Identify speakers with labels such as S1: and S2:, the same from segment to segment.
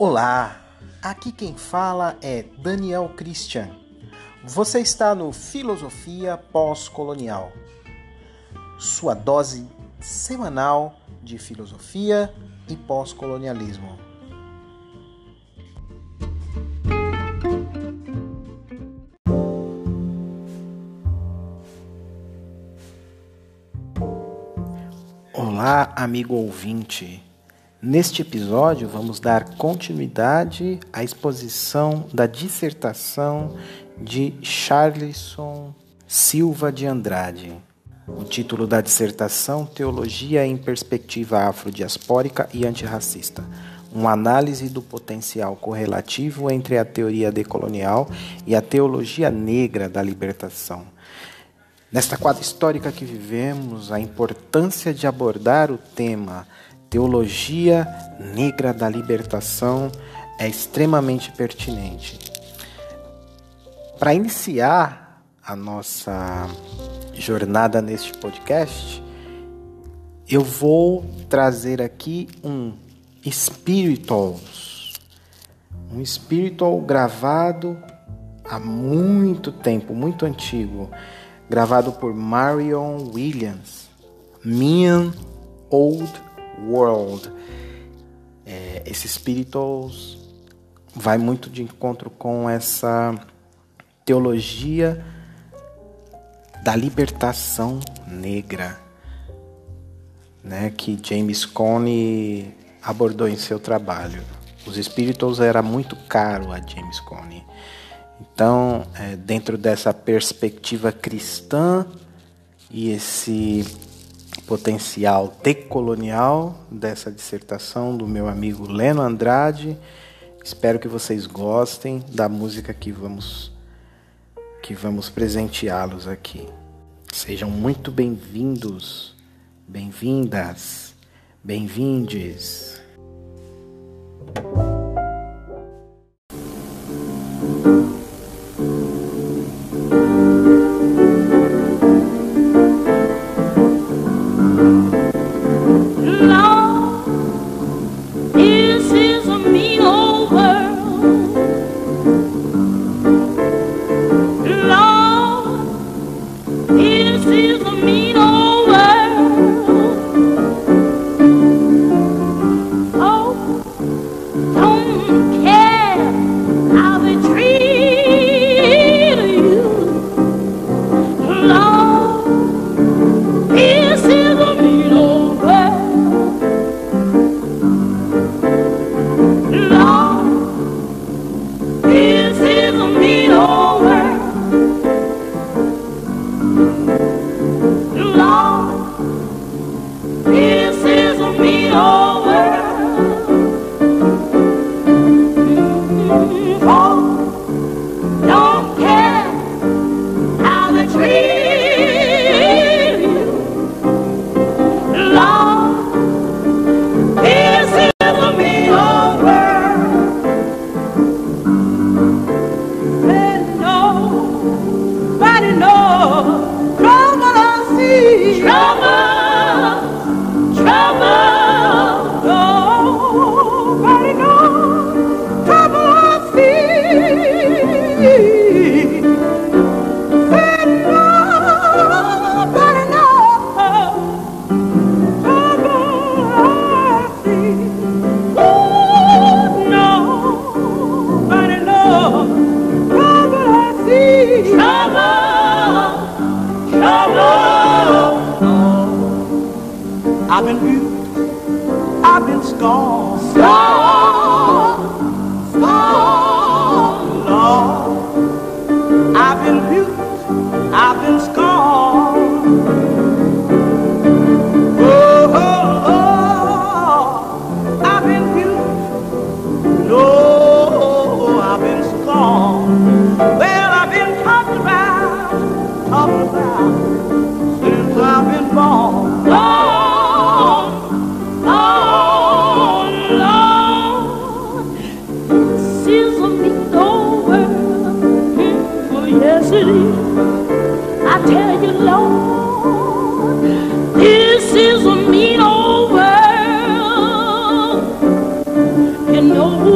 S1: Olá, aqui quem fala é Daniel Christian. Você está no Filosofia Pós-Colonial, sua dose semanal de filosofia e pós-colonialismo. Olá, amigo ouvinte. Neste episódio, vamos dar continuidade à exposição da dissertação de Charleson Silva de Andrade. O título da dissertação: Teologia em Perspectiva Afrodiaspórica e Antirracista. Uma análise do potencial correlativo entre a teoria decolonial e a teologia negra da libertação. Nesta quadra histórica que vivemos, a importância de abordar o tema Teologia Negra da Libertação é extremamente pertinente. Para iniciar a nossa jornada neste podcast, eu vou trazer aqui um Spirituals, um Spiritual gravado há muito tempo, muito antigo, gravado por Marion Williams, Mean Old World. É, esse Spirituals vai muito de encontro com essa teologia da libertação negra, né, que James Cone abordou em seu trabalho. Os Spirituals era muito caro a James Cone. Então, é, dentro dessa perspectiva cristã e esse potencial decolonial dessa dissertação do meu amigo Leno Andrade. Espero que vocês gostem da música que vamos que vamos presenteá-los aqui. Sejam muito bem-vindos, bem-vindas, bem-vindes.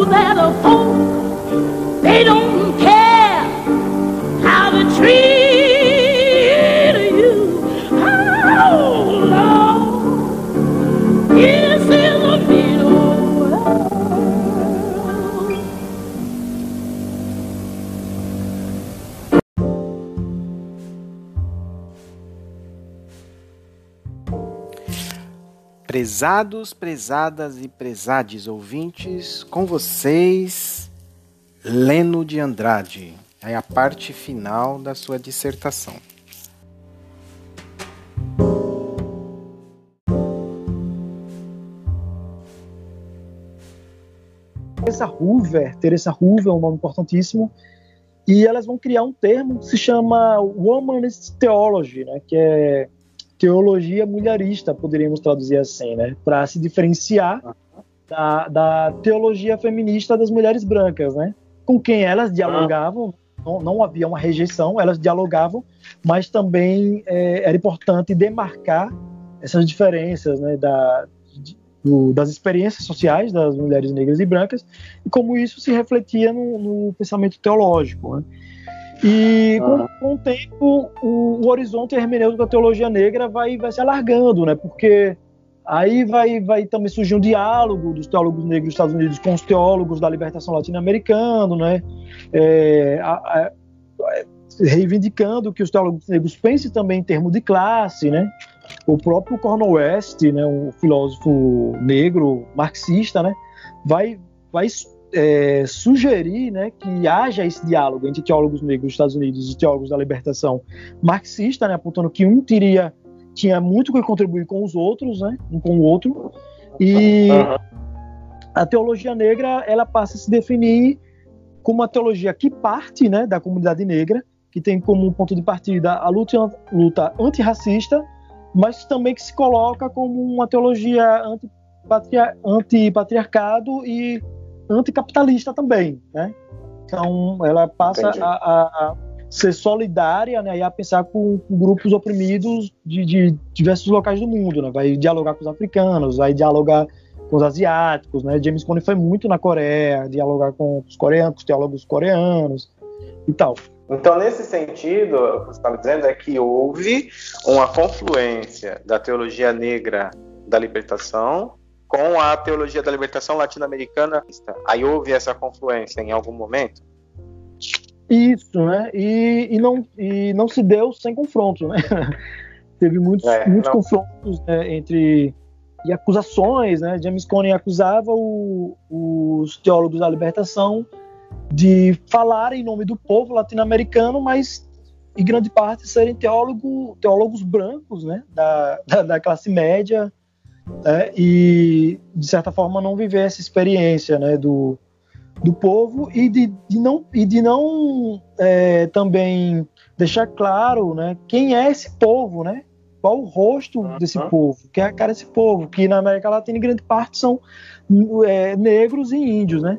S1: that a fool Prezados, prezadas e prezades ouvintes, com vocês, Leno de Andrade. É a parte final da sua dissertação.
S2: Teresa Hoover, Teresa Hoover é um nome importantíssimo, e elas vão criar um termo que se chama Womanist Theology, né, que é teologia mulherista, poderíamos traduzir assim, né, para se diferenciar da, da, teologia feminista das mulheres brancas, né, com quem elas dialogavam, não, não havia uma rejeição, elas dialogavam, mas também é, era importante demarcar essas diferenças, né, da, do, das experiências sociais das mulheres negras e brancas e como isso se refletia no, no pensamento teológico. Né? E com, com, o tempo, o, o horizonte hermenêutico da teologia negra vai, vai se alargando, né? Porque aí vai, vai também surgir um diálogo dos teólogos negros dos Estados Unidos com os teólogos da libertação latino-americana, né? É, a, a, reivindicando que os teólogos negros pensem também em termos de classe, né? O próprio Cornel West, né, um filósofo negro marxista, né, vai, vai é, sugerir né, que haja esse diálogo entre teólogos negros dos Estados Unidos e teólogos da libertação marxista, né, apontando que um teria, tinha muito que contribuir com os outros, né, um com o outro, e a teologia negra ela passa a se definir como uma teologia que parte né, da comunidade negra, que tem como ponto de partida a luta, luta antirracista, mas também que se coloca como uma teologia antipatriarcado e anticapitalista também, né? Então, ela passa a, a, ser solidária né, e a pensar com, com grupos oprimidos de, de, diversos locais do mundo, né? Vai dialogar com os africanos, vai dialogar com os asiáticos, né? James Cone foi muito na Coreia, dialogar com os coreanos, com os teólogos coreanos e tal.
S3: Então, nesse sentido, o que você está dizendo é que houve uma confluência da teologia negra da libertação com a teologia da libertação latino-americana. Aí houve essa confluência em algum momento?
S2: Isso, né? E, e, não, e não se deu sem confronto, né? Teve muitos, é, muitos confrontos né, entre e acusações, né? James Cone acusava o, os teólogos da libertação de falar em nome do povo latino-americano, mas em grande parte serem teólogo, teólogos brancos, né, da, da, da classe média, né, e de certa forma não viver essa experiência, né, do, do povo e de, de não e de não é, também deixar claro, né, quem é esse povo, né, qual o rosto uhum. desse povo, que é a cara desse povo, que na América Latina em grande parte são é, negros e índios, né.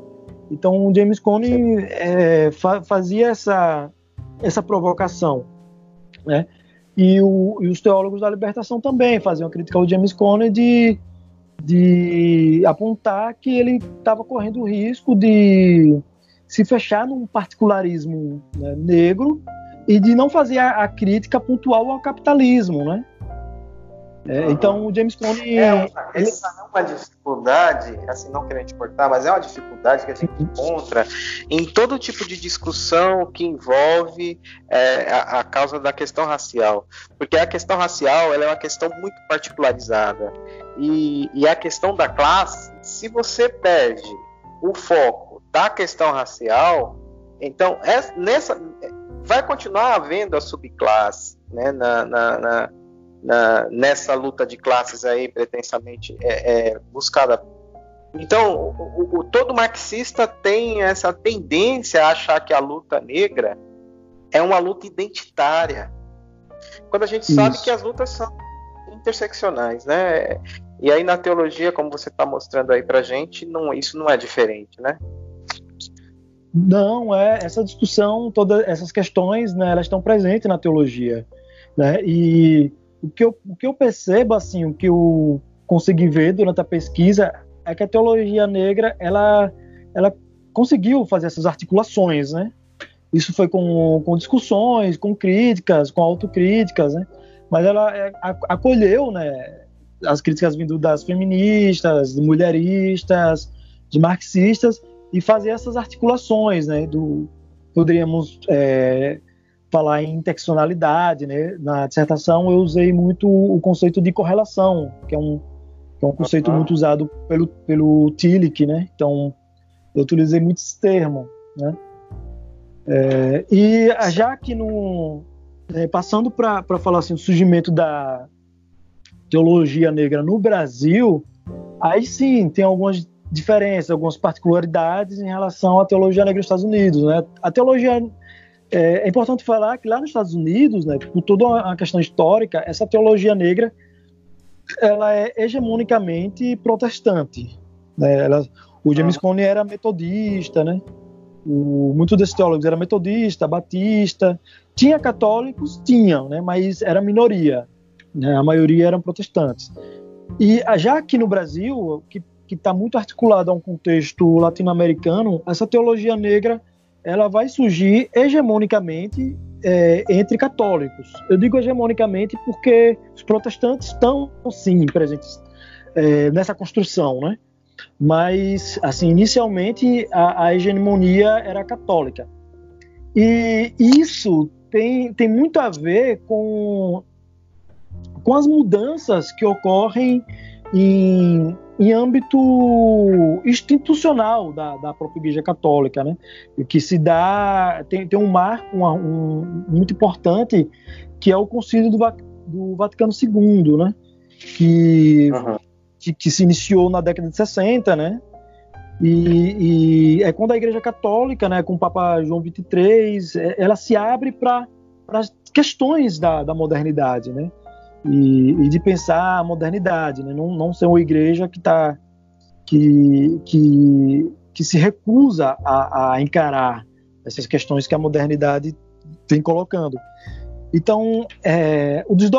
S2: Então o James Cone é, fa fazia essa, essa provocação, né? E, o, e, os teólogos da libertação também faziam crítica ao James Cone de, de apontar que ele estava correndo o risco de se fechar num particularismo né, negro e de não fazer a, a, crítica pontual ao capitalismo, né? É, então o James Cone.
S3: É. Essa é uma dificuldade, assim, não querendo te cortar, mas é uma dificuldade que a gente encontra em todo tipo de discussão que envolve é, a, a, causa da questão racial. Porque a questão racial é uma questão muito particularizada. E, e a questão da classe, se você perde o foco da questão racial, então é, nessa vai continuar havendo a subclasse né, na, na, na na, nessa luta de classes aí pretensamente é, é buscada. Então, o, o, todo marxista tem essa tendência a achar que a luta negra é uma luta identitária, quando a gente Isso. sabe que as lutas são interseccionais, né? E aí na teologia, como você está mostrando aí para gente, não, isso não é diferente, né?
S2: Não, é essa discussão, todas essas questões, né, elas estão presentes na teologia, né? E o que eu, o que eu percebo, assim, o que eu consegui ver durante a pesquisa é que a teologia negra, ela, ela conseguiu fazer essas articulações, né? Isso foi com, com discussões, com críticas, com autocríticas, né? Mas ela é, acolheu, né? As críticas vindo das feministas, de mulheristas, de marxistas, e fazer essas articulações, né? Do, poderíamos é, falar em interseccionalidade, né? Na dissertação eu usei muito o conceito de correlação, que é um, que é um conceito uhum. muito usado pelo, pelo Tillich, né? Então, eu utilizei muito esse termo, né? É, e já que no, é, passando para falar assim, o surgimento da teologia negra no Brasil, aí sim tem algumas diferenças, algumas particularidades em relação à teologia negra nos Estados Unidos. Né? A teologia é, é, importante falar que lá nos Estados Unidos, né, por toda uma questão histórica, essa teologia negra ela é hegemonicamente protestante. Né? Ela, o James Cone era metodista, né? O, muito desses teólogos era metodista, batista. Tinha católicos? Tinham, né? mas era minoria. Né? A maioria eram protestantes. E já aqui no Brasil, que está muito articulado a um contexto latino-americano, essa teologia negra ela vai surgir hegemonicamente é, entre católicos. Eu digo hegemonicamente porque os protestantes estão, sim, presentes é, nessa construção, né? Mas, assim, inicialmente a, a hegemonia era católica. E isso tem, tem muito a ver com, com as mudanças que ocorrem em, em âmbito institucional da, da própria Igreja Católica, né? que se dá tem, tem um marco um, um, muito importante que é o Concílio do, do Vaticano II, né? que uhum que, que, se iniciou na década de 60, né? E, e, é quando a Igreja Católica, né, com o Papa João XXIII, é, ela se abre para as questões da, da modernidade, né? E, e, de pensar a modernidade, né? Não, não ser uma igreja que está que, que, que se recusa a, a encarar essas questões que a modernidade vem colocando. Então, é, um dos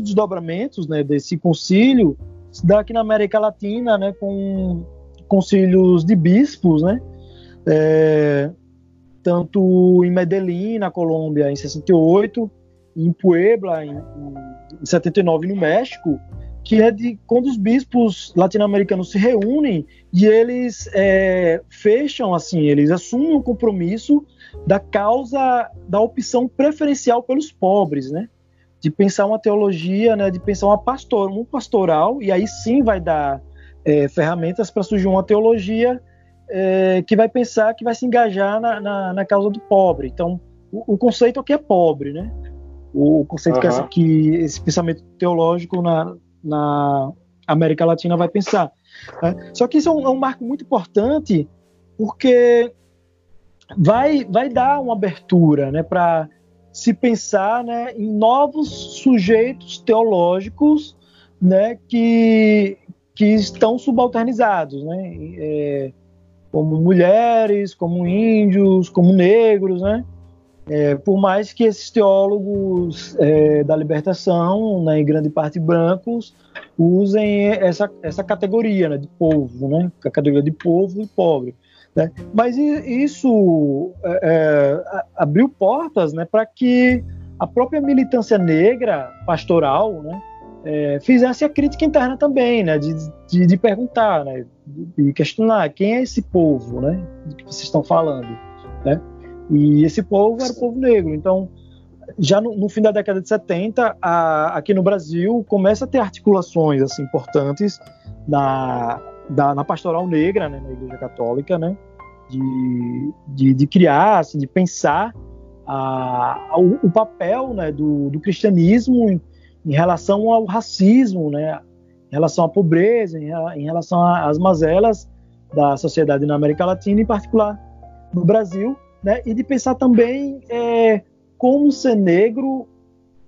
S2: desdobramentos né, desse concílio se dá aqui na América Latina, né, com concílios de bispos, né, é, tanto em Medellín, na Colômbia, em 68, em Puebla, em, em 79, no México, que é de quando os bispos latino-americanos se reúnem e eles é, fecham, assim, eles assumem o compromisso da causa da opção preferencial pelos pobres, né? de pensar uma teologia, né, de pensar uma pastor, um pastoral, e aí sim vai dar é, ferramentas para surgir uma teologia é, que vai pensar, que vai se engajar na, na, na causa do pobre. Então, o, o, conceito aqui é pobre, né? O, conceito uhum. que, que, esse pensamento teológico na, na América Latina vai pensar. Né? Só que isso é um, é um marco muito importante, porque vai, vai dar uma abertura né, para se pensar né, em novos sujeitos teológicos né, que, que estão subalternizados, né, é, como mulheres, como índios, como negros, né, é, por mais que esses teólogos é, da libertação, né, em grande parte brancos, usem essa, essa categoria né, de povo, né, a categoria de povo e pobre. Né? Mas isso é, é abriu portas né, para que a própria militância negra pastoral né, é, fizesse a crítica interna também, né, de, de, de perguntar, né, de questionar quem é esse povo né, que vocês estão falando. Né? E esse povo era o povo negro. Então, já no, no fim da década de 70, a, aqui no Brasil, começa a ter articulações assim, importantes na, da, na pastoral negra, né, na Igreja Católica, né, de, de, de criar, assim, de pensar a, a, o, o, papel né, do, do cristianismo em, em, relação ao racismo, né, em relação à pobreza, em, em relação às mazelas da sociedade na América Latina, em particular no Brasil, né, e de pensar também é, como ser negro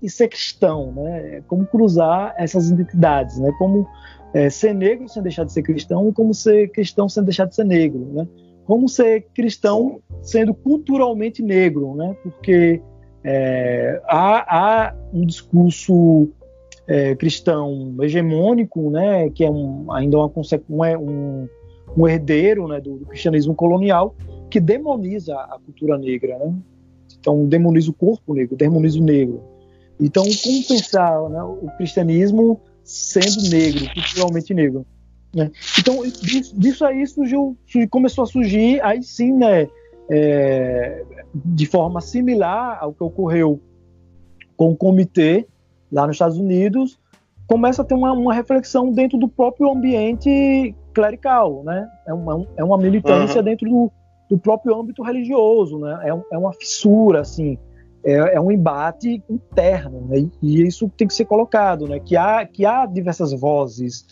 S2: e ser cristão, né, como cruzar essas identidades, né, como é, ser negro sem deixar de ser cristão e como ser cristão sem deixar de ser negro, né? Como ser cristão sendo culturalmente negro, né? Porque é, há, há, um discurso é, cristão hegemônico, né? Que é um, ainda uma, um, um herdeiro né, do, do, cristianismo colonial que demoniza a cultura negra, né? Então demoniza o corpo negro, demoniza o negro. Então como pensar né, o cristianismo sendo negro, culturalmente negro. Né? Então, disso, disso, aí surgiu, começou a surgir, aí sim, né, é, de forma similar ao que ocorreu com o comitê lá nos Estados Unidos, começa a ter uma, uma reflexão dentro do próprio ambiente clerical, né? É uma, é uma militância uhum. dentro do, do próprio âmbito religioso, né? É, é uma fissura, assim, é, é um embate interno, né? E isso tem que ser colocado, né? Que há, que há diversas vozes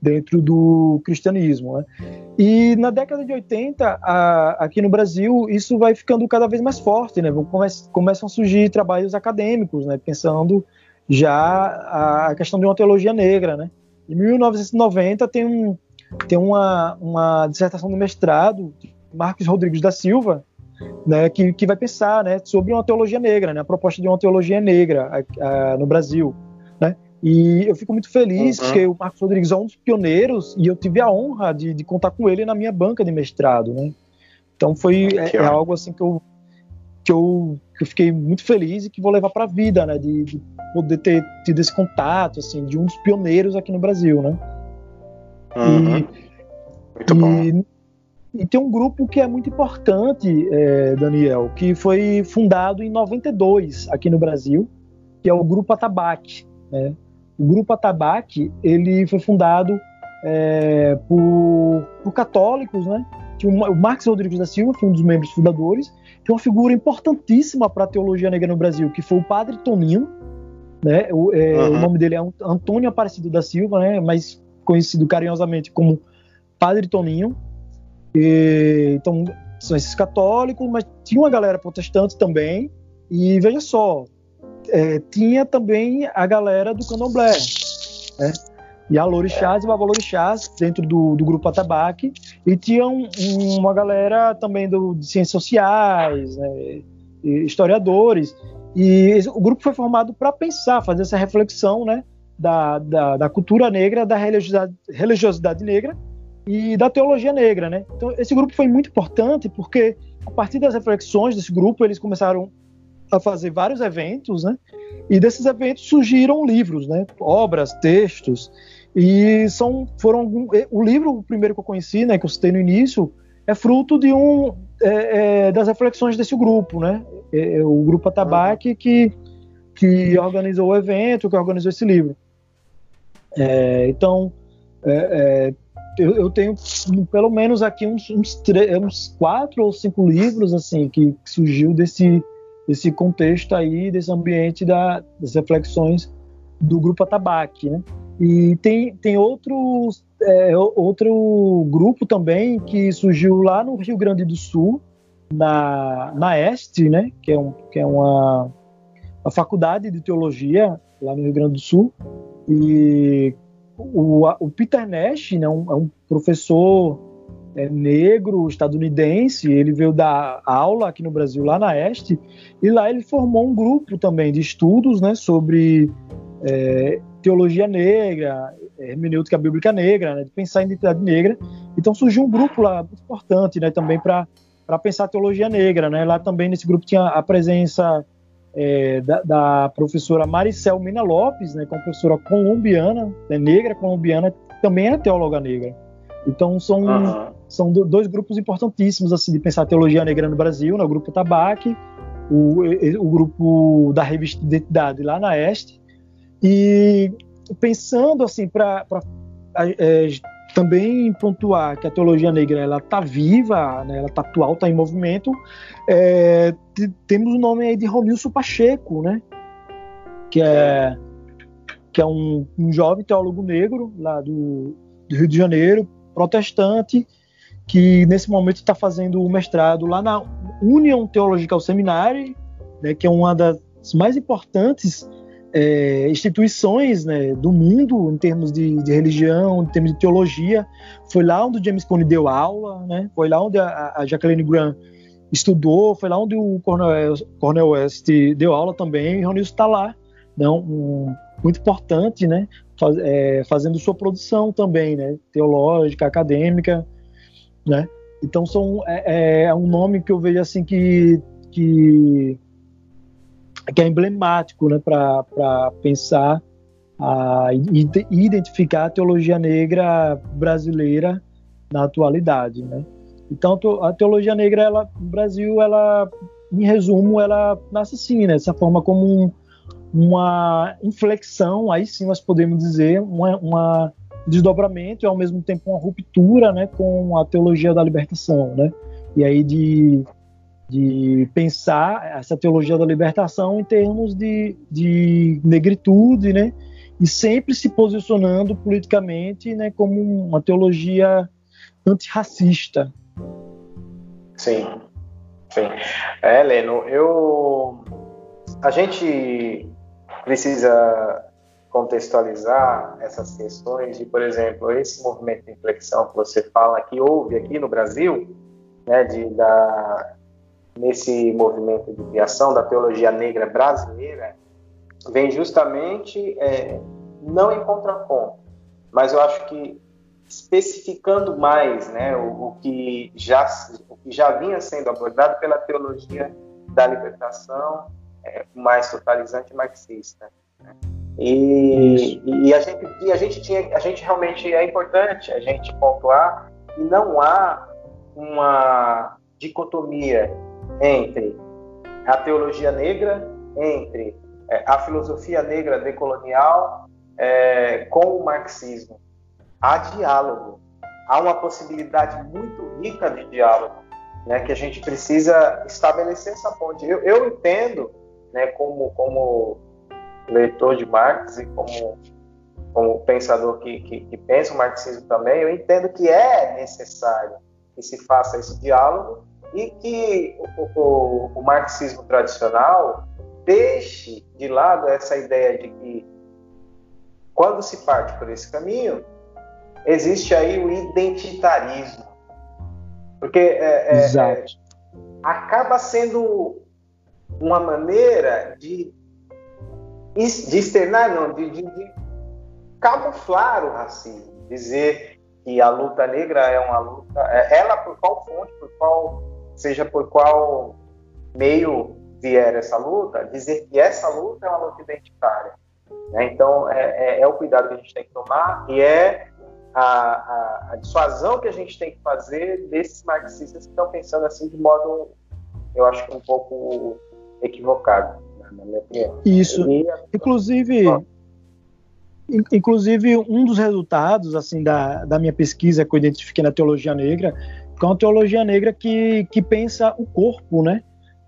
S2: dentro do cristianismo, né? E na década de 80, a, aqui no Brasil, isso vai ficando cada vez mais forte, né? Come, começam a surgir trabalhos acadêmicos, né? Pensando já a questão de uma teologia negra, né? Em 1990 tem, um, tem uma, uma dissertação de mestrado Marcos Rodrigues da Silva, né, que, que vai pensar né, sobre uma teologia negra, né, a proposta de uma teologia negra a, a, no Brasil. Né? E eu fico muito feliz uhum. porque o Marcos Rodrigues é um dos pioneiros e eu tive a honra de, de contar com ele na minha banca de mestrado. Né? Então foi é, é algo assim que eu, que eu, que eu fiquei muito feliz e que vou levar para a vida, né, de, de poder ter tido esse contato, assim, de um dos pioneiros aqui no Brasil, né?
S3: Uhum. E, muito e, bom.
S2: E tem um grupo que é muito importante, é, Daniel, que foi fundado em 92 aqui no Brasil, que é o Grupo Atabaque. Né? O Grupo Atabaque ele foi fundado é, por, por, católicos, né? o Marcos Rodrigues da Silva foi um dos membros fundadores, é uma figura importantíssima para a teologia negra no Brasil, que foi o Padre Toninho, né? O, é, uhum. o, nome dele é Antônio Aparecido da Silva, né? mais conhecido carinhosamente como Padre Toninho. E, então, são esses católicos, mas tinha uma galera protestante também. E veja só, é, tinha também a galera do candomblé. Né? E a Lorixás e o Babalorixás dentro do, do grupo Atabaque. E tinha um, uma galera também do, de ciências sociais, né? historiadores. E o grupo foi formado para pensar, fazer essa reflexão né, da, da, da, cultura negra, da religiosidade, religiosidade negra e da teologia negra. Né? Então, esse grupo foi muito importante porque, a partir das reflexões desse grupo, eles começaram a fazer vários eventos, né? E desses eventos surgiram livros, né? Obras, textos. E são, foram o livro, o primeiro que eu conheci, né, que eu citei no início, é fruto de um é, é, das reflexões desse grupo, né? É, é o grupo Atabaque que que organizou o evento, que organizou esse livro. É, então, é, eu, eu, tenho pelo menos aqui uns, uns, uns, quatro ou cinco livros assim que, que surgiu desse desse contexto aí, desse ambiente da, das reflexões do grupo Atabaque, né? E tem, tem outros, é, outro grupo também que surgiu lá no Rio Grande do Sul, na, na Este, né, que é, um, que é uma, uma faculdade de teologia lá no Rio Grande do Sul. E o, o Peter Nash né, um, é um professor é, negro estadunidense, ele veio dar aula aqui no Brasil, lá na Este, e lá ele formou um grupo também de estudos né, sobre é, teologia negra, hermenêutica bíblica negra, né, de pensar em identidade negra. Então surgiu um grupo lá muito importante, né, também para pensar teologia negra, né. Lá também nesse grupo tinha a presença é, da, da, professora Maricel Mina Lopes, né, que é uma professora colombiana, né, negra colombiana, também é teóloga negra. Então são uhum. são dois grupos importantíssimos assim de pensar teologia negra no Brasil, né, o grupo Tabaque, o, o grupo da revista Identidade lá na Este, e pensando assim para é, também pontuar que a teologia negra ela está viva, né, ela está atual, está em movimento. É, temos o nome aí de Romilson Pacheco, né, que é que é um, um jovem teólogo negro lá do, do, Rio de Janeiro, protestante, que nesse momento está fazendo o mestrado lá na Union Theological Seminary, né, que é uma das mais importantes é, instituições né, do mundo em termos de, de, religião, em termos de teologia. Foi lá onde o James Cone deu aula, né? foi lá onde a, a Jacqueline Graham estudou, foi lá onde o Cornel, West deu aula também, e Ronilson está lá, né? Um, muito importante, né? Faz, é, fazendo sua produção também, né? teológica, acadêmica, né? Então são, é, é um nome que eu vejo assim que, que que é emblemático né, para pensar a, e identificar a teologia negra brasileira na atualidade. Né? Então, a teologia negra ela, no Brasil, ela, em resumo, ela nasce assim, né, dessa forma como um, uma inflexão, aí sim nós podemos dizer, uma desdobramento e ao mesmo tempo uma ruptura né, com a teologia da libertação. Né? E aí de, de pensar essa teologia da libertação em termos de, de negritude, né? e sempre se posicionando politicamente né, como uma teologia antirracista.
S3: Sim, sim. É, Leno, eu a gente precisa contextualizar essas questões de, por exemplo, esse movimento de inflexão que você fala que houve aqui no Brasil, né, de, da, nesse movimento de criação da teologia negra brasileira, vem justamente é, não em contraponto, mas eu acho que especificando mais né, o, o, que já, o que já vinha sendo abordado pela teologia da libertação é, mais totalizante marxista. Né? E, e, a gente, e a gente tinha, a gente realmente é importante a gente pontuar que não há uma dicotomia entre a teologia negra, entre é, a filosofia negra decolonial é, com o marxismo há diálogo, há uma possibilidade muito rica de diálogo, né, que a gente precisa estabelecer essa ponte. Eu, eu entendo, né, como, como leitor de Marx e como, como pensador que, que, que pensa o marxismo também, eu entendo que é necessário que se faça esse diálogo e que o, o, o marxismo tradicional deixe de lado essa ideia de que quando se parte por esse caminho, existe aí o identitarismo. Porque é, é, é, acaba sendo uma maneira de, de externar, não, de, de, de camuflar o racismo, dizer que a luta negra é uma luta, é, ela por qual fonte, por qual, seja por qual meio vier essa luta, dizer que essa luta é uma luta identitária. Né? Então, é, é, é, o cuidado que a gente tem que tomar e é a, a, a, dissuasão que a gente tem que fazer desses marxistas que estão pensando assim de modo, eu acho que um pouco equivocado, né, na minha opinião.
S2: Isso. E, inclusive, inclusive um dos resultados assim da, da minha pesquisa que eu identifiquei na teologia negra, que é uma teologia negra que, que pensa o corpo, né?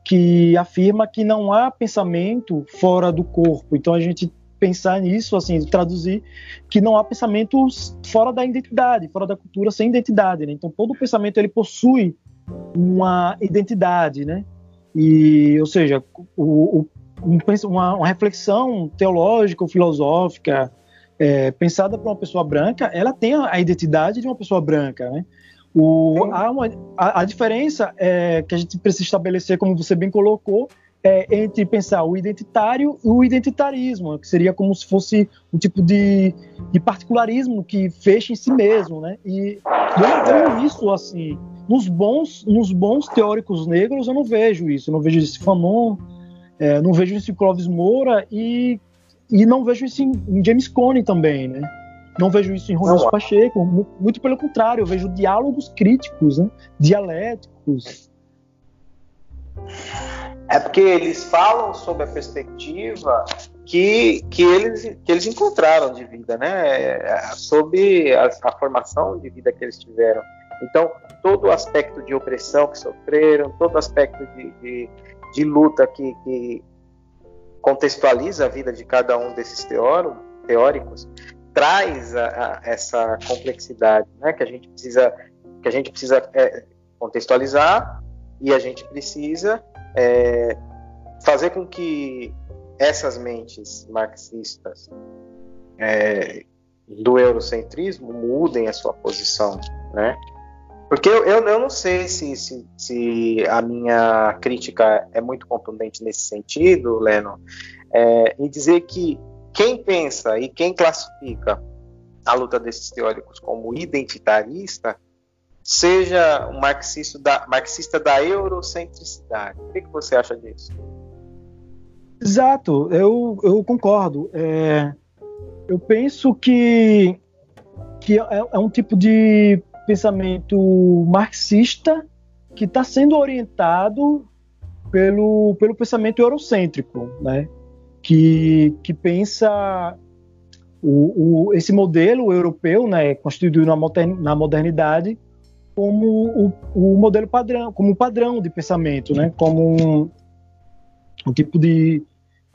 S2: Que afirma que não há pensamento fora do corpo. Então a gente pensar nisso, assim, traduzir que não há pensamentos fora da identidade, fora da cultura sem identidade, né? Então todo pensamento ele possui uma identidade, né? E, ou seja, o, o, uma, uma, reflexão teológica filosófica é, pensada por uma pessoa branca, ela tem a identidade de uma pessoa branca, né? O, há uma, a, a diferença é, que a gente precisa estabelecer, como você bem colocou, é, entre pensar o identitário e o identitarismo, que seria como se fosse um tipo de, de particularismo que fecha em si mesmo, né? E eu não vejo isso assim. Nos bons, nos bons teóricos negros eu não vejo isso. Eu não vejo isso em Fanon, é, não vejo isso em Clóvis Moura e, e não vejo isso em, em James Cone também, né? Não vejo isso em Ronaldo Pacheco, muito pelo contrário, eu vejo diálogos críticos, né? dialéticos,
S3: é porque eles falam sobre a perspectiva que, que, eles, que eles encontraram de vida, né? Sobre a, a formação de vida que eles tiveram. Então, todo o aspecto de opressão que sofreram, todo o aspecto de, de, de luta que, que, contextualiza a vida de cada um desses teórico, teóricos, traz a, a, essa complexidade, né? Que a gente precisa, que a gente precisa é, contextualizar e a gente precisa é, fazer com que essas mentes marxistas é, do eurocentrismo mudem a sua posição, né? Porque eu, eu, eu não sei se, se, se, a minha crítica é muito contundente nesse sentido, Leno, é, em dizer que quem pensa e quem classifica a luta desses teóricos como identitarista seja um marxista da, marxista da eurocentricidade. O que, que você acha disso?
S2: Exato, eu, eu concordo. É, eu penso que, que é, é, um tipo de pensamento marxista que está sendo orientado pelo, pelo pensamento eurocêntrico, né? Que, que pensa o, o, esse modelo europeu, né, constituído na, modernidade, como o, o, modelo padrão, como um padrão de pensamento, né, como um, um tipo de,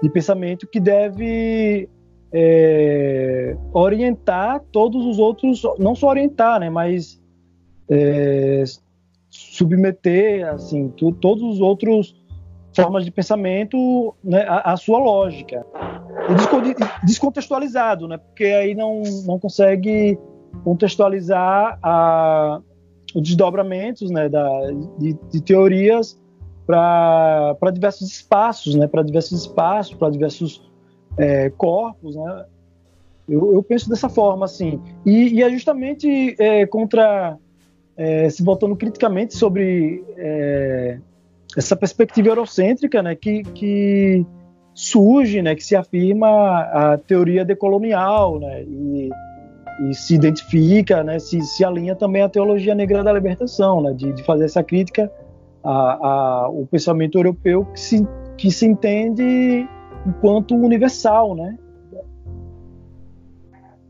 S2: de pensamento que deve é, orientar todos os outros, não só orientar, né, mas é, submeter assim tu, todos os outros formas de pensamento né, à, à, sua lógica e descontextualizado, né, porque aí não, não consegue contextualizar a, os desdobramentos né, da, de, de teorias para diversos espaços, né, para diversos espaços, para diversos é, corpos, né? Eu, eu, penso dessa forma, assim. E, e é justamente é, contra é, se voltando criticamente sobre é, essa perspectiva eurocêntrica, né, que, que surge, né, que se afirma a teoria decolonial, né, e, e se identifica, né, se, se alinha também à teologia negra da libertação, né, de, de fazer essa crítica ao pensamento europeu que se, que se entende enquanto universal, né?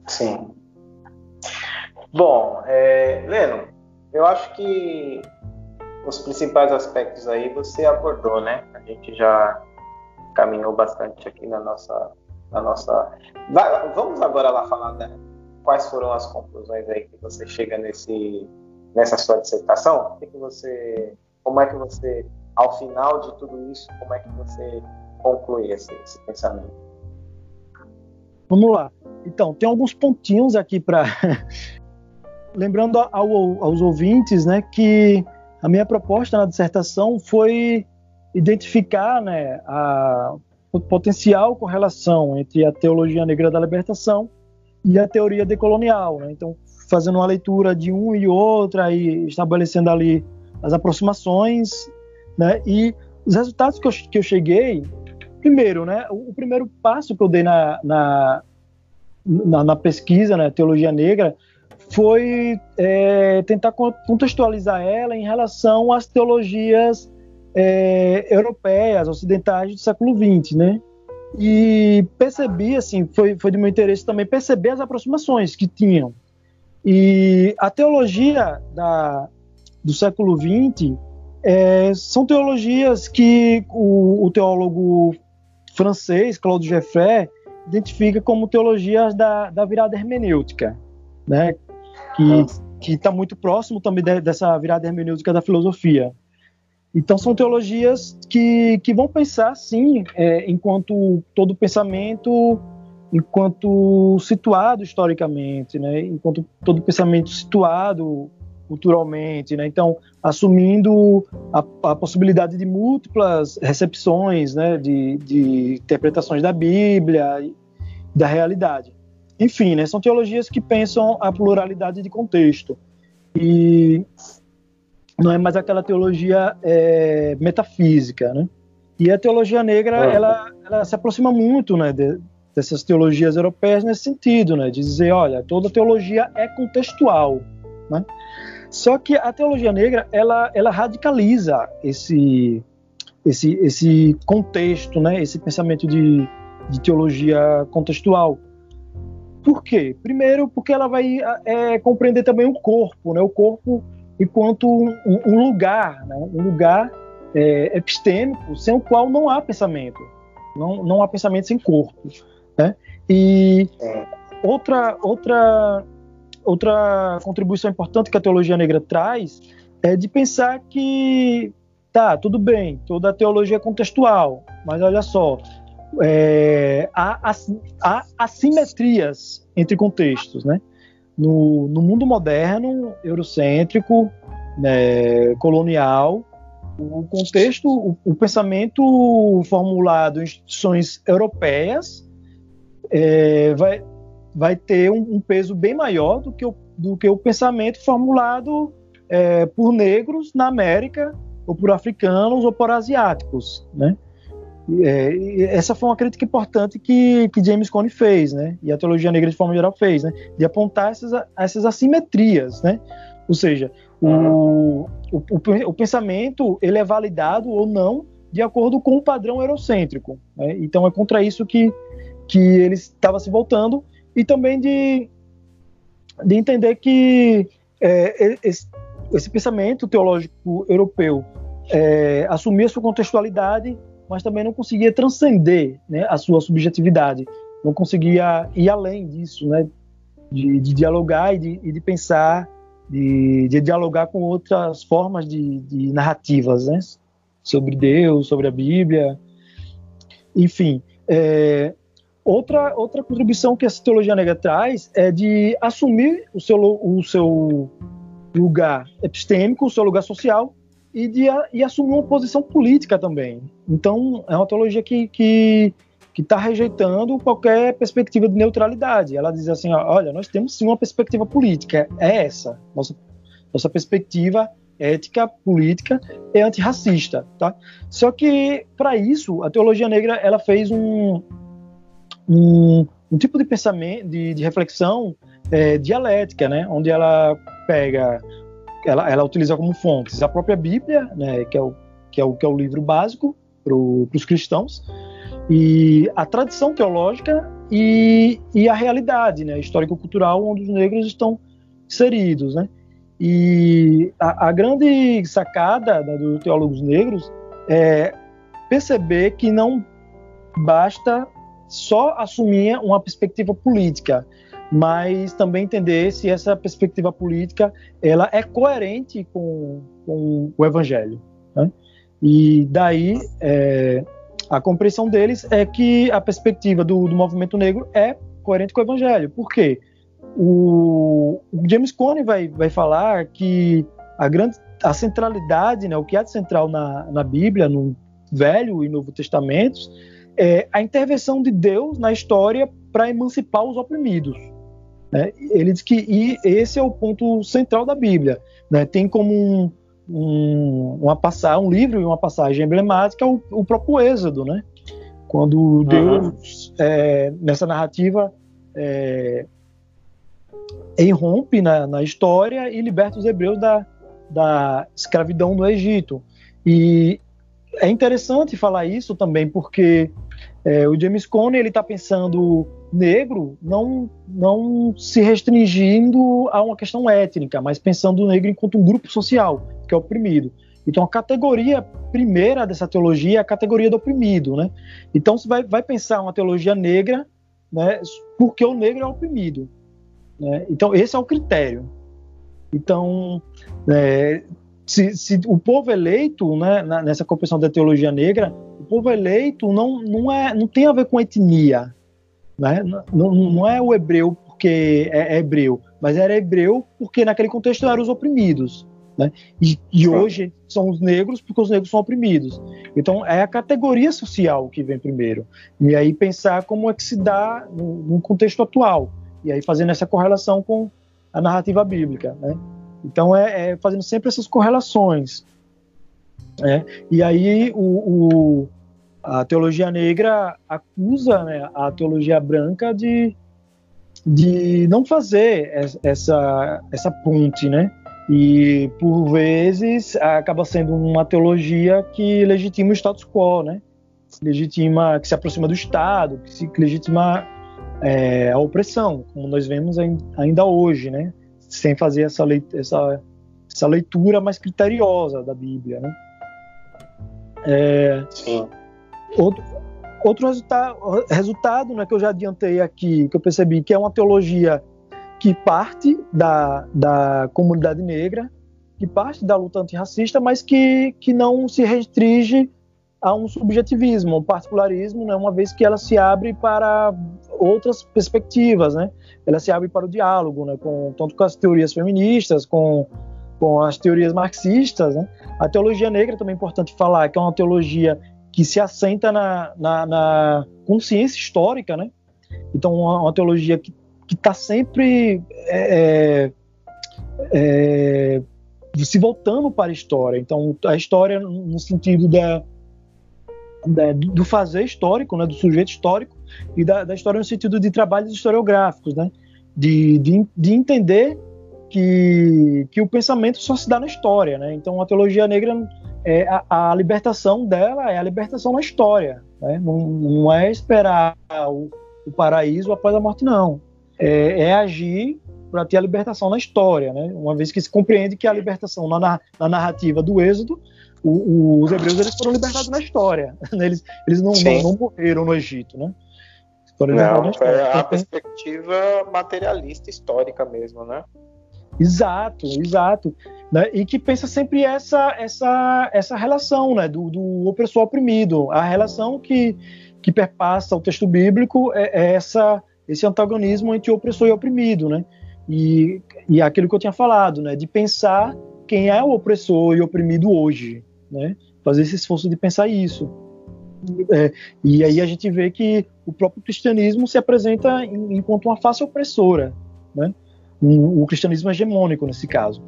S3: Sim. Bom, é, Leno, eu acho que os principais aspectos aí você abordou, né? A gente já caminhou bastante aqui na nossa, na nossa. Vamos agora lá falar da... quais foram as conclusões aí que você chega nesse nessa sua dissertação. O que, que você, como é que você, ao final de tudo isso, como é que você concluir esse, esse pensamento?
S2: Vamos lá. Então, tem alguns pontinhos aqui para. Lembrando ao, aos ouvintes né, que a minha proposta na dissertação foi identificar né, a, o potencial correlação entre a teologia negra da libertação e a teoria decolonial. Né? Então, fazendo uma leitura de um e outra e estabelecendo ali as aproximações, né? E os resultados que eu, que eu cheguei Primeiro, né, o, o primeiro passo que eu dei na, na, na, na pesquisa, né, teologia negra, foi é, tentar contextualizar ela em relação às teologias é, europeias, ocidentais do século XX, né? E percebi, assim, foi, foi de meu interesse também perceber as aproximações que tinham. E a teologia da, do século XX é, são teologias que o, o teólogo francês, Claude Jeffrey, identifica como teologias da, da virada hermenêutica, né? Que está muito próximo também de, dessa virada hermenêutica da filosofia. Então, são teologias que, que vão pensar, sim, é, enquanto todo pensamento, enquanto situado historicamente, né? enquanto todo pensamento situado culturalmente, né? Então, assumindo a, a, possibilidade de múltiplas recepções, né? De, de, interpretações da Bíblia, da realidade. Enfim, né? São teologias que pensam a pluralidade de contexto e não é mais aquela teologia é, metafísica, né? E a teologia negra, é. ela, ela, se aproxima muito, né? De, dessas teologias europeias nesse sentido, né? De dizer, olha, toda teologia é contextual, né? Só que a teologia negra ela, ela radicaliza esse, esse, esse contexto, né? esse pensamento de, de teologia contextual. Por quê? Primeiro, porque ela vai é, compreender também o corpo, né? o corpo enquanto um, um lugar, né? um lugar é, epistêmico sem o qual não há pensamento. Não, não há pensamento sem corpo. Né? E é. outra, outra outra contribuição importante que a teologia negra traz é de pensar que, tá, tudo bem, toda a teologia é contextual, mas olha só, é, há, há, assimetrias entre contextos, né? No, no mundo moderno, eurocêntrico, né, colonial, o contexto, o, o, pensamento formulado em instituições europeias é, vai, vai ter um, um peso bem maior do que o, do que o pensamento formulado é, por negros na América, ou por africanos, ou por asiáticos, né? É, essa foi uma crítica importante que, que James Cone fez, né? E a teologia negra de forma geral fez, né? De apontar essas, essas assimetrias, né? Ou seja, o, o, o, pensamento ele é validado ou não de acordo com o padrão eurocêntrico. Né? Então é contra isso que, que ele estava se voltando e também de, de entender que é, esse, esse, pensamento teológico europeu é, assumia sua contextualidade, mas também não conseguia transcender né, a sua subjetividade, não conseguia ir além disso, né, de, de dialogar e de, e de pensar, de, de, dialogar com outras formas de, de narrativas, né, sobre Deus, sobre a Bíblia, enfim. É, outra, outra contribuição que essa teologia negra traz é de assumir o seu, o seu lugar epistêmico, o seu lugar social, e de e assumir uma posição política também. Então, é uma teologia que, que está rejeitando qualquer perspectiva de neutralidade. Ela diz assim: olha, nós temos sim uma perspectiva política, é essa. Nossa, nossa perspectiva ética, política e antirracista, tá? Só que para isso a teologia negra ela fez um, um, um tipo de pensamento, de, de reflexão é, dialética, né? Onde ela pega ela, ela utiliza como fontes a própria Bíblia, né, que, é o, que, é o, que é o livro básico para os cristãos, e a tradição teológica e, e a realidade né, histórico-cultural onde os negros estão inseridos. Né? E a, a grande sacada né, dos teólogos negros é perceber que não basta só assumir uma perspectiva política, mas também entender se essa perspectiva política ela é coerente com, com o evangelho. Né? E daí é, a compreensão deles é que a perspectiva do, do movimento negro é coerente com o evangelho. Por quê? O, o James Cone vai, vai falar que a grande a centralidade, né, o que há de central na, na Bíblia, no Velho e Novo Testamentos, é a intervenção de Deus na história para emancipar os oprimidos. Né? Ele diz que esse é o ponto central da Bíblia. Né? Tem como um, um, uma passagem, um livro e uma passagem emblemática o, o próprio Êxodo, né? Quando Deus, uhum. é, nessa narrativa, é, irrompe na, na, história e liberta os hebreus da, da escravidão no Egito. E é interessante falar isso também, porque é, o James Cone ele está pensando negro não, não se restringindo a uma questão étnica, mas pensando o negro enquanto um grupo social que é oprimido. Então a categoria primeira dessa teologia é a categoria do oprimido, né? Então você vai, vai pensar uma teologia negra, né? Porque o negro é oprimido, né? Então esse é o critério. Então é, se, se, o povo eleito, né, nessa compreensão da teologia negra, o povo eleito não, não, é, não tem a ver com etnia. Né? Não, não é o hebreu porque é, é hebreu, mas era hebreu porque naquele contexto eram os oprimidos. Né? E, e hoje são os negros porque os negros são oprimidos. Então é a categoria social que vem primeiro. E aí pensar como é que se dá no, no contexto atual. E aí fazendo essa correlação com a narrativa bíblica. Né? Então é, é, fazendo sempre essas correlações. Né? E aí o, o, a teologia negra acusa né, a teologia branca de, de não fazer essa, essa ponte, né? E por vezes acaba sendo uma teologia que legitima o status quo, né? Legitima, que se aproxima do Estado, que se legitima é, a opressão, como nós vemos ainda hoje, né? sem fazer essa, leitura, essa, essa leitura mais criteriosa da Bíblia, né? É, Sim. Outro, outro resultado, resultado né, que eu já adiantei aqui, que eu percebi que é uma teologia que parte da, da comunidade negra, que parte da luta antirracista, mas que, que não se restringe a um subjetivismo, um particularismo, né, uma vez que ela se abre para outras perspectivas, né? Ela se abre para o diálogo, né, com, tanto com as teorias feministas, com, com as teorias marxistas, né? A teologia negra também é importante falar que é uma teologia que se assenta na, na, na consciência histórica, né? Então, uma, uma teologia que está sempre é, é, é, se voltando para a história. Então, a história no sentido da da, do fazer histórico, né, do sujeito histórico, e da, da, história no sentido de trabalhos historiográficos, né, de, de, de, entender que, que o pensamento só se dá na história. Né, então, a teologia negra é, a, a, libertação dela é a libertação na história. Né? Não, não, é esperar o, o, paraíso após a morte, não. É, é agir para ter a libertação na história, né? Uma vez que se compreende que a libertação na, na narrativa do Êxodo, o, o, os hebreus eles foram libertados na história. Né? Eles, eles não, não, não, morreram no Egito, né?
S3: Foram não, é a perspectiva materialista histórica mesmo, né?
S2: Exato, exato. Né? E que pensa sempre essa essa essa relação, né, do, do opressor oprimido, a relação que que perpassa o texto bíblico é, é essa esse antagonismo entre opressor e oprimido, né? E, e aquilo que eu tinha falado, né, de pensar quem é o opressor e oprimido hoje, né? Fazer esse esforço de pensar isso. É, e aí a gente vê que o próprio cristianismo se apresenta em, enquanto uma face opressora, né? Um, o cristianismo hegemônico nesse caso,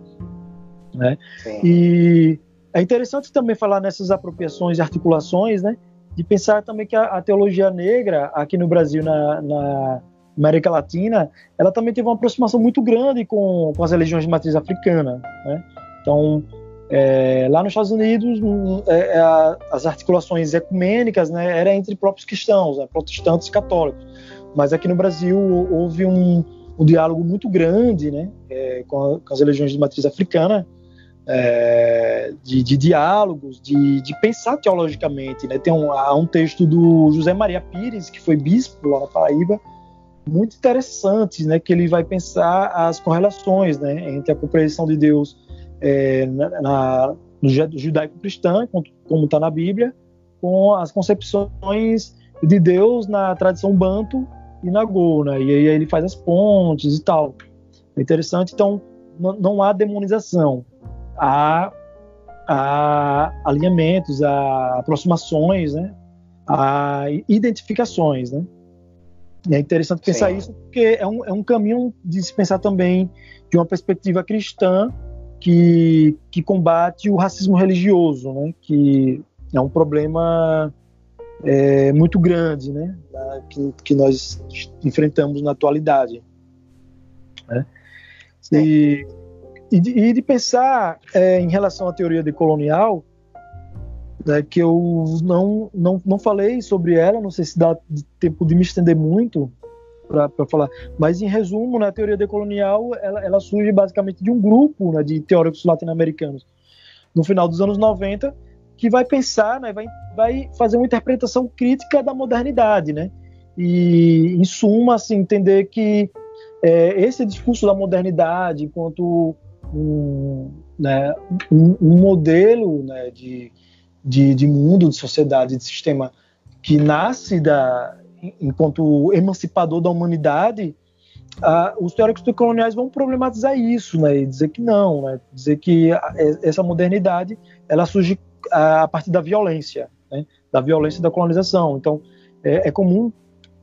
S2: né? E é interessante também falar nessas apropriações e articulações, né? De pensar também que a, a teologia negra aqui no Brasil, na, na América Latina, ela também teve uma aproximação muito grande com, com as religiões de matriz africana. Né? Então, é, lá nos Estados Unidos, hum, é, é, as articulações ecumênicas né, eram entre próprios cristãos, né, protestantes e católicos. Mas aqui no Brasil houve um, um diálogo muito grande né, é, com, a, com, as religiões de matriz africana, é, de, de, diálogos, de, de, pensar teologicamente. Né? Tem um, há um texto do José Maria Pires, que foi bispo lá na Paraíba, muito interessantes, né, que ele vai pensar as correlações né, entre a compreensão de Deus é, na, na, no judaico-cristã, como está na Bíblia, com as concepções de Deus na tradição banto e na Go, né, e aí ele faz as pontes e tal. É interessante, então não, há demonização, há, há alinhamentos, há aproximações, né, há identificações, né. É interessante pensar Sim. isso porque é um, é um caminho de se pensar também de uma perspectiva cristã que, que combate o racismo religioso, né? que é um problema é, muito grande né? que, que nós enfrentamos na atualidade. Né? E, e, de, e de pensar é, em relação à teoria decolonial, né, que eu não, não, não falei sobre ela, não sei se dá tempo de me estender muito para falar, mas em resumo, né, a teoria decolonial ela, ela surge basicamente de um grupo né, de teóricos latino-americanos no final dos anos 90 que vai pensar, né, vai, vai fazer uma interpretação crítica da modernidade, né, e em suma, assim, entender que é, esse discurso da modernidade enquanto um, né, um, um modelo né, de, de, de mundo, de sociedade, de sistema que nasce da, enquanto emancipador da humanidade, os teóricos coloniais vão problematizar isso, né, e dizer que não, né, dizer que a, essa modernidade ela surge a, partir da violência, né, da violência da colonização. Então, é, é comum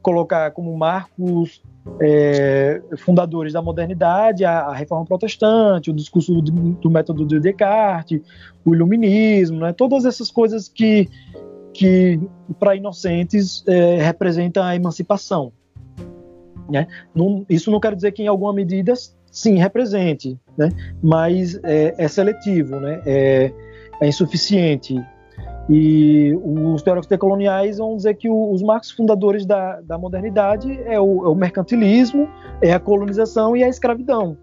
S2: colocar como marcos é, fundadores da modernidade, a, a, reforma protestante, o discurso do, do, método de Descartes, o iluminismo, né, todas essas coisas que, que para inocentes, é, representam a emancipação. Né? Não, isso não quer dizer que em alguma medida sim represente, né? mas é, é seletivo, né? é, é insuficiente, e os teóricos decoloniais vão dizer que os marcos fundadores da, da modernidade é o, é o, mercantilismo, é a colonização e a escravidão.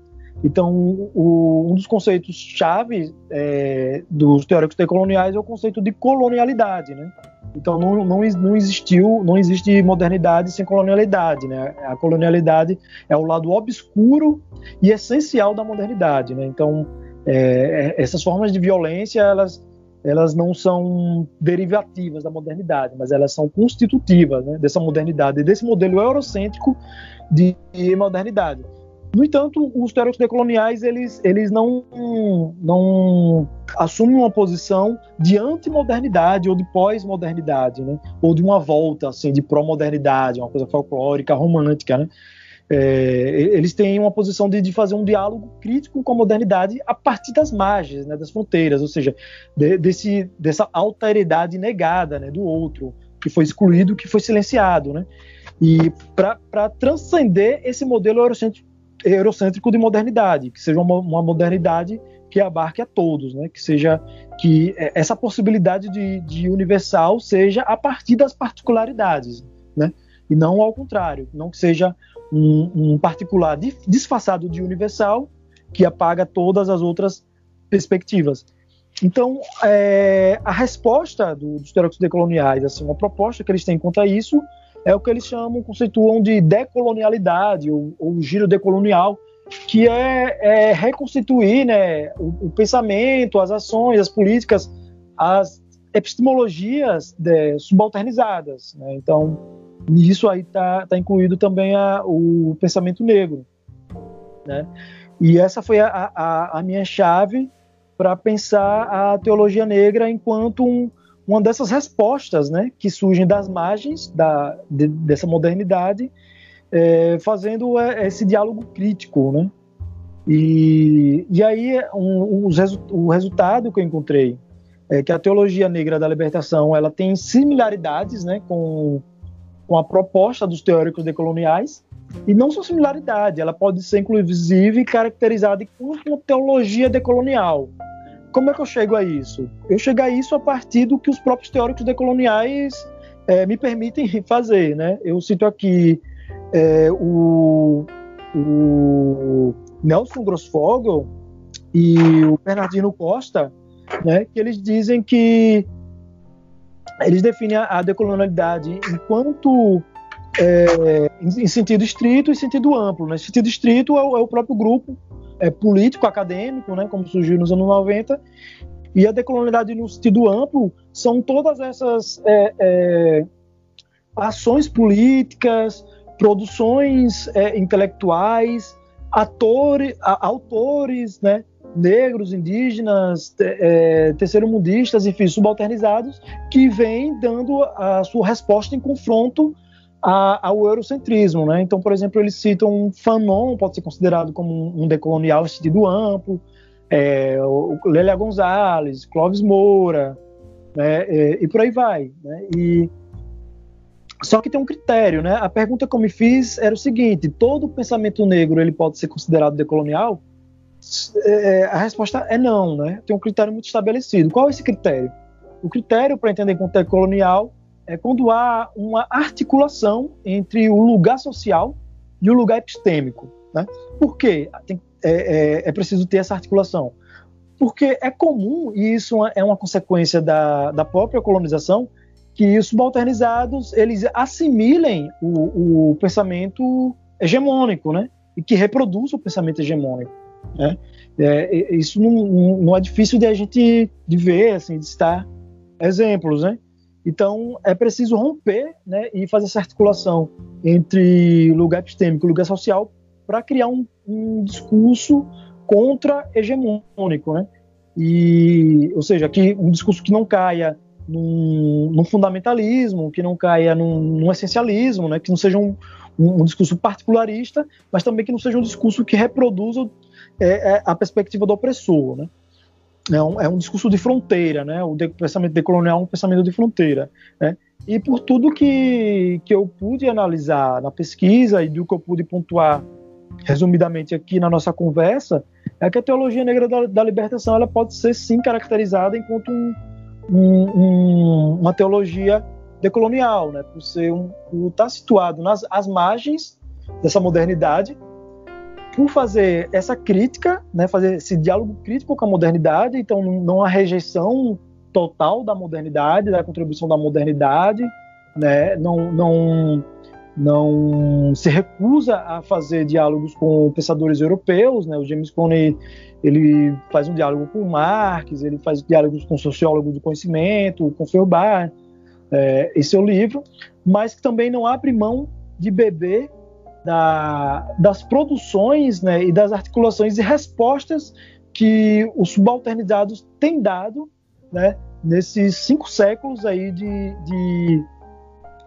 S2: Então, o, um dos conceitos chave é, dos teóricos decoloniais é o conceito de colonialidade, né? Então, não, não, não, existiu, não existe modernidade sem colonialidade, né? A colonialidade é o lado obscuro e essencial da modernidade, né? Então, é, é essas formas de violência, elas elas não são derivativas da modernidade, mas elas são constitutivas né, dessa modernidade, desse modelo eurocêntrico de modernidade. No entanto, os teóricos decoloniais eles, eles não, não assumem uma posição de antimodernidade ou de pós-modernidade, né? ou de uma volta assim, de pró-modernidade, uma coisa folclórica, romântica. Né? É, eles têm uma posição de, de, fazer um diálogo crítico com a modernidade a partir das margens, né, das fronteiras, ou seja, de, desse, dessa alteridade negada né, do outro, que foi excluído, que foi silenciado. Né? E para transcender esse modelo eurocêntrico eurocêntrico de modernidade, que seja uma, uma modernidade que abarque a todos, né? que seja que essa possibilidade de, de universal seja a partir das particularidades, né? e não ao contrário, não que seja um, um particular disfarçado de universal que apaga todas as outras perspectivas. Então, é, a resposta do, dos teóricos decoloniais, assim, uma proposta que eles têm contra isso é o que eles chamam, conceituam de decolonialidade ou, ou giro decolonial, que é, é reconstituir né, o, o, pensamento, as ações, as políticas, as epistemologias de, subalternizadas. Né? Então, nisso aí está tá incluído também a, o pensamento negro. Né? E essa foi a, a, a minha chave para pensar a teologia negra enquanto um, uma dessas respostas né, que surgem das margens da, de, dessa modernidade, é, fazendo é, esse diálogo crítico. Né? E, e aí um, resu o resultado que eu encontrei é que a teologia negra da libertação ela tem similaridades né, com, com a proposta dos teóricos decoloniais, e não só similaridade, ela pode ser inclusive caracterizada como uma teologia decolonial. Como é que eu chego a isso? Eu chego a isso a partir do que os próprios teóricos decoloniais é, me permitem fazer. Né? Eu cito aqui é, o, o, Nelson Grossfogel e o Bernardino Costa, né, que eles dizem que eles definem a decolonialidade enquanto é, em, sentido estrito e sentido amplo. Né? Sentido estrito é o, é o próprio grupo é, político, acadêmico, né, como surgiu nos anos 90, e a decolonialidade no sentido amplo são todas essas é, é, ações políticas, produções é, intelectuais, a, autores, né, negros, indígenas, é, terceiro-mundistas, enfim, subalternizados, que vêm dando a sua resposta em confronto a, ao eurocentrismo. Né? Então, por exemplo, eles citam Fanon, pode ser considerado como um decolonial em sentido amplo, é, Lélia Gonzalez, Clóvis Moura, né? É, e por aí vai. Né? E, só que tem um critério, né? A pergunta que eu me fiz era o seguinte: todo pensamento negro ele pode ser considerado decolonial? É, a resposta é não, né? Tem um critério muito estabelecido. Qual é esse critério? O critério para entender como decolonial é quando há uma articulação entre o lugar social e o lugar epistêmico. Né? Por quê? É, é, é, preciso ter essa articulação? Porque é comum, e isso é uma consequência da, da própria colonização, que os subalternizados eles assimilem o, o pensamento hegemônico, né? E que reproduz o pensamento hegemônico. Né? É, isso não, não, é difícil de a gente de ver, assim, de estar exemplos, né? Então, é preciso romper né, e fazer essa articulação entre lugar epistêmico e lugar social para criar um, um discurso contra-hegemônico. Né? E, ou seja, que um discurso que não caia num, num fundamentalismo, que não caia num, num essencialismo, né? que não seja um, um, discurso particularista, mas também que não seja um discurso que reproduza é, é, a perspectiva do opressor. Né? é um, é um discurso de fronteira, né? O de, pensamento decolonial é um pensamento de fronteira, né? E por tudo que, que eu pude analisar na pesquisa e do que eu pude pontuar resumidamente aqui na nossa conversa, é que a teologia negra da, da libertação ela pode ser sim caracterizada enquanto um, um, um, uma teologia decolonial, né? Por ser um, por estar situado nas as margens dessa modernidade por fazer essa crítica, né, fazer esse diálogo crítico com a modernidade, então não há rejeição total da modernidade, da contribuição da modernidade, né, não, não, não se recusa a fazer diálogos com pensadores europeus, né, o James Cone ele faz um diálogo com Marx, ele faz diálogos com sociólogos do conhecimento, com Feuerbach, é, esse é o livro, mas que também não abre mão de beber da, das produções né, e das articulações e respostas que os subalternizados têm dado né, nesses cinco séculos aí de, de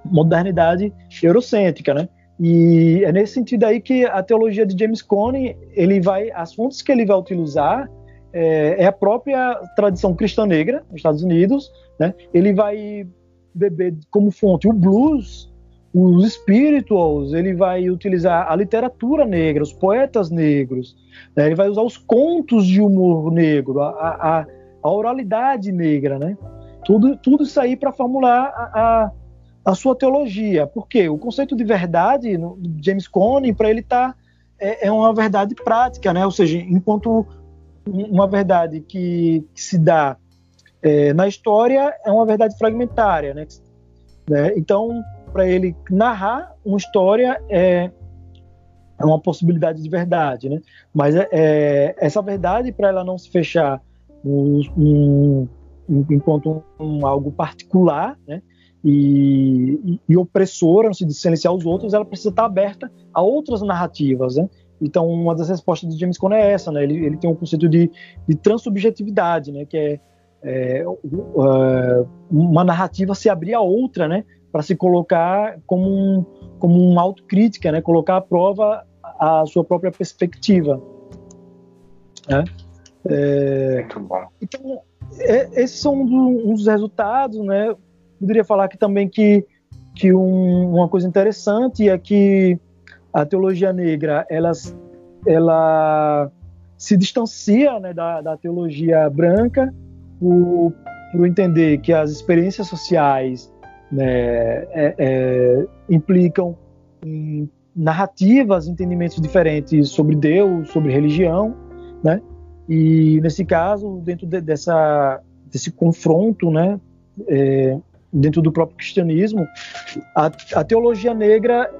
S2: modernidade eurocêntrica, né? E é nesse sentido aí que a teologia de James Cone, ele vai, as fontes que ele vai utilizar é, é a própria tradição cristã negra nos Estados Unidos, né? Ele vai beber como fonte o blues os spirituals, ele vai utilizar a literatura negra, os poetas negros, né? ele vai usar os contos de humor negro, a, a, a oralidade negra, né? Tudo, tudo isso aí para formular a, a, a, sua teologia. Por quê? O conceito de verdade, no, James Cone, para ele tá, é, é, uma verdade prática, né? Ou seja, enquanto uma verdade que, que se dá é, na história é uma verdade fragmentária, né? né? Então, para ele narrar uma história é, é uma possibilidade de verdade, né? Mas é, é essa verdade, para ela não se fechar um, um, enquanto um, algo particular, né? E, e, opressora, não se silenciar os outros, ela precisa estar aberta a outras narrativas, né? Então, uma das respostas de James Cone é essa, né? Ele, ele tem um conceito de, de transubjetividade, né? Que é, é uh, uma narrativa se abrir a outra, né? para se colocar como, um, como uma autocrítica, né? colocar à prova a sua própria perspectiva. Né?
S3: É, Muito bom.
S2: Então, é, esses são um, do, um, dos resultados. Né? Poderia falar aqui também que, que um, uma coisa interessante é que a teologia negra ela, ela se distancia né, da, da teologia branca por entender que as experiências sociais né, é, é, implicam em narrativas, entendimentos diferentes sobre Deus, sobre religião, né? E nesse caso, dentro de, dessa desse confronto, né, é, dentro do próprio cristianismo, a, a teologia negra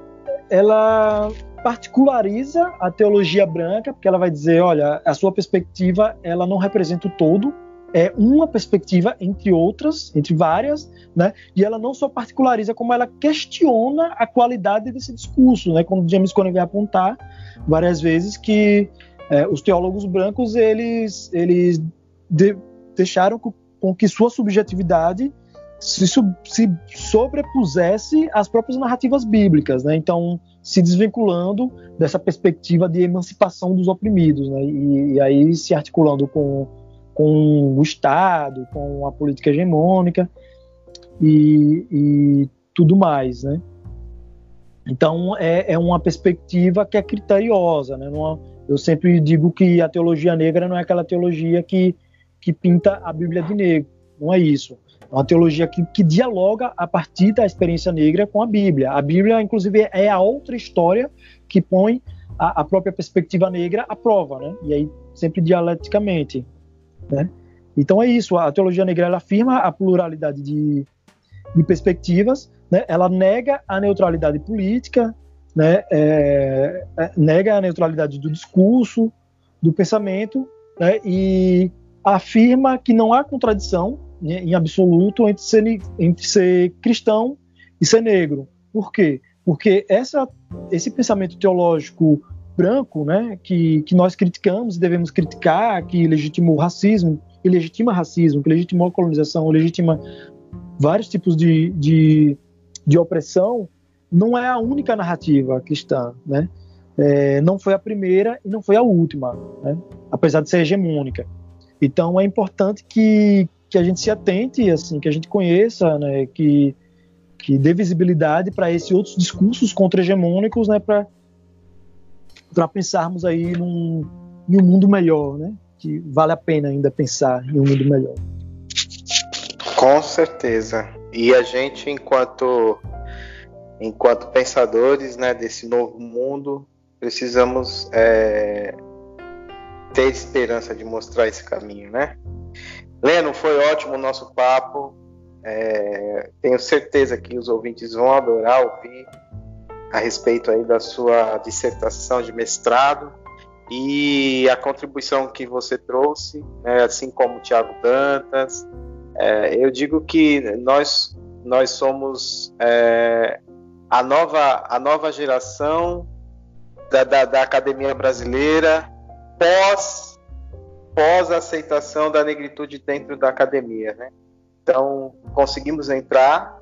S2: ela particulariza a teologia branca, porque ela vai dizer, olha, a sua perspectiva ela não representa o todo, é uma perspectiva entre outras, entre várias, né? E ela não só particulariza, como ela questiona a qualidade desse discurso, né? Como James Cone vai apontar várias vezes que é, os teólogos brancos eles eles de, deixaram com, com, que sua subjetividade se, se sobrepusesse às próprias narrativas bíblicas, né? Então se desvinculando dessa perspectiva de emancipação dos oprimidos, né? E, e aí se articulando com com o Estado, com a política hegemônica e, e tudo mais, né? Então é, é, uma perspectiva que é criteriosa, né? Numa, eu sempre digo que a teologia negra não é aquela teologia que, que pinta a Bíblia de negro, não é isso. Uma teologia que, que dialoga a partir da experiência negra com a Bíblia. A Bíblia, inclusive, é a outra história que põe a, a própria perspectiva negra à prova, né? E aí sempre dialeticamente. Né? Então é isso, a teologia negra ela afirma a pluralidade de, de perspectivas, né? ela nega a neutralidade política, né? É, é, nega a neutralidade do discurso, do pensamento, né? e afirma que não há contradição em absoluto entre ser, entre ser cristão e ser negro. Por quê? Porque essa, esse pensamento teológico branco, né, que, que nós criticamos e devemos criticar, que legitimou o racismo, que legitima racismo, que legitimou a colonização, legitima vários tipos de, de, de opressão, não é a única narrativa cristã, né? É, não foi a primeira e não foi a última, né? apesar de ser hegemônica. Então é importante que, que a gente se atente, assim, que a gente conheça, né? que, que dê visibilidade para esses outros discursos contra-hegemônicos, né? para pensarmos aí num, em um mundo melhor, né? Que vale a pena ainda pensar em um mundo melhor.
S3: Com certeza. E a gente, enquanto enquanto pensadores, né, desse novo mundo, precisamos é, ter esperança de mostrar esse caminho, né? Leno, foi ótimo o nosso papo. É, tenho certeza que os ouvintes vão adorar ouvir a respeito aí da sua dissertação de mestrado e a contribuição que você trouxe, né, assim como o Tiago Dantas. É, eu digo que nós, nós somos é, a, nova, a nova geração da, da, da academia brasileira pós, pós aceitação da negritude dentro da academia. Né? Então, conseguimos entrar,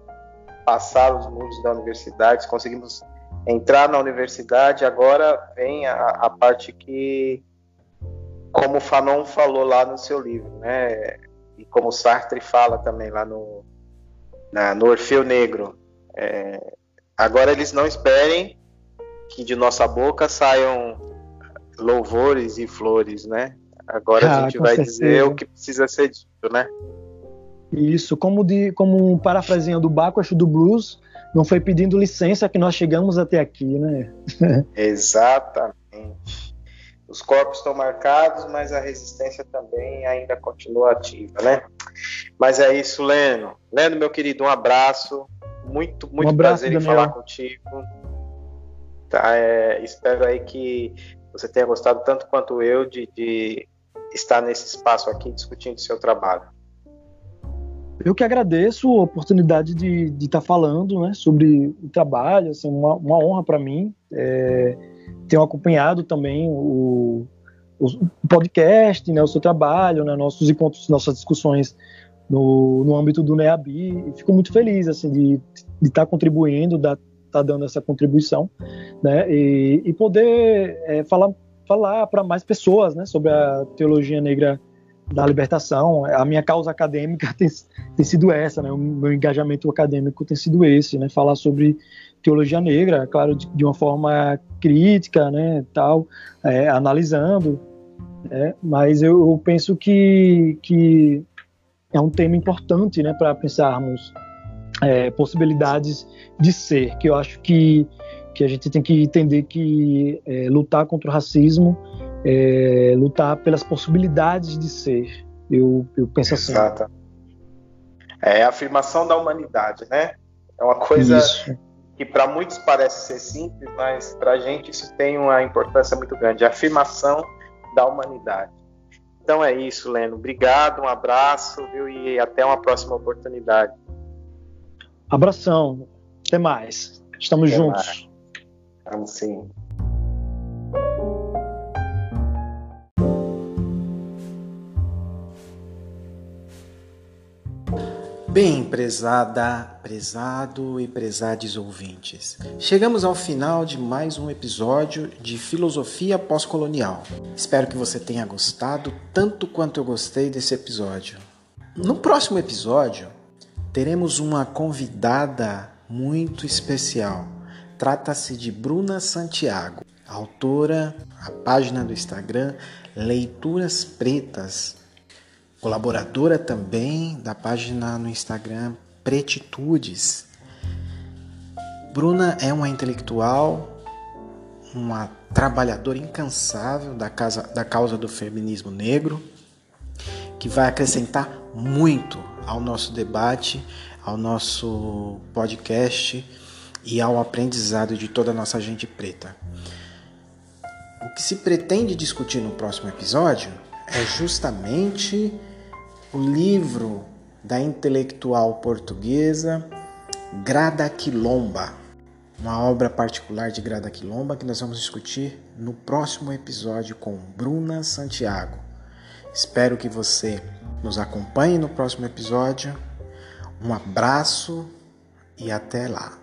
S3: passar os muros da universidade, conseguimos entrar na universidade, agora vem a, a parte que, como Fanon falou lá no seu livro, né? E como Sartre fala também lá no, na, no Orfeu Negro, é, Agora eles não esperem que de nossa boca saiam louvores e flores, né? Agora ah, a gente vai certeza. dizer o que precisa ser dito, né?
S2: Isso, como de como um parafraseando do Baco, acho do blues, não foi pedindo licença que nós chegamos até aqui, né?
S3: Exatamente. Os corpos estão marcados, mas a resistência também ainda continua ativa, né? Mas é isso, Leno. Leno, meu querido, um abraço. Muito, muito um abraço, prazer em Daniel. falar contigo. Tá, é, espero aí que você tenha gostado tanto quanto eu de, de estar nesse espaço aqui discutindo seu trabalho.
S2: Eu que agradeço a oportunidade de, estar falando né, sobre o trabalho, assim, uma, uma honra para mim. É, tenho acompanhado também o, o, podcast, né, o seu trabalho, né, nossos encontros, nossas discussões no, no âmbito do NEABI. Fico muito feliz assim, de, estar contribuindo, de estar tá dando essa contribuição né, e, e poder é, falar, falar para mais pessoas né, sobre a teologia negra da libertação. A minha causa acadêmica tem, tem sido essa, né? O meu engajamento acadêmico tem sido esse, né? Falar sobre teologia negra, claro, de, de uma forma crítica, né? Tal, é, analisando. Né? Mas eu, eu, penso que, que é um tema importante, né? Para pensarmos é, possibilidades de ser, que eu acho que que a gente tem que entender que é, lutar contra o racismo é, lutar pelas possibilidades de ser. Eu, eu penso assim. Exato.
S3: É a afirmação da humanidade, né? É uma coisa isso. que para muitos parece ser simples, mas para a gente isso tem uma importância muito grande. A afirmação da humanidade. Então é isso, Leno. Obrigado, um abraço, viu? E até uma próxima oportunidade.
S2: Abração. Até mais. Estamos até juntos. Mais.
S3: Sim.
S1: Bem, prezada, prezado e prezades ouvintes, chegamos ao final de mais um episódio de Filosofia Pós-Colonial. Espero que você tenha gostado tanto quanto eu gostei desse episódio. No próximo episódio, teremos uma convidada muito especial. Trata-se de Bruna Santiago, autora, a página do Instagram Leituras Pretas colaboradora também da página no Instagram Pretitudes. Bruna é uma intelectual, uma trabalhadora incansável da, casa, da causa do feminismo negro, que vai acrescentar muito ao nosso debate, ao nosso podcast e ao aprendizado de toda a nossa gente preta. O que se pretende discutir no próximo episódio é justamente o livro da intelectual portuguesa Grada Quilomba, uma obra particular de Grada Quilomba que nós vamos discutir no próximo episódio com Bruna Santiago. Espero que você nos acompanhe no próximo episódio. Um abraço e até lá.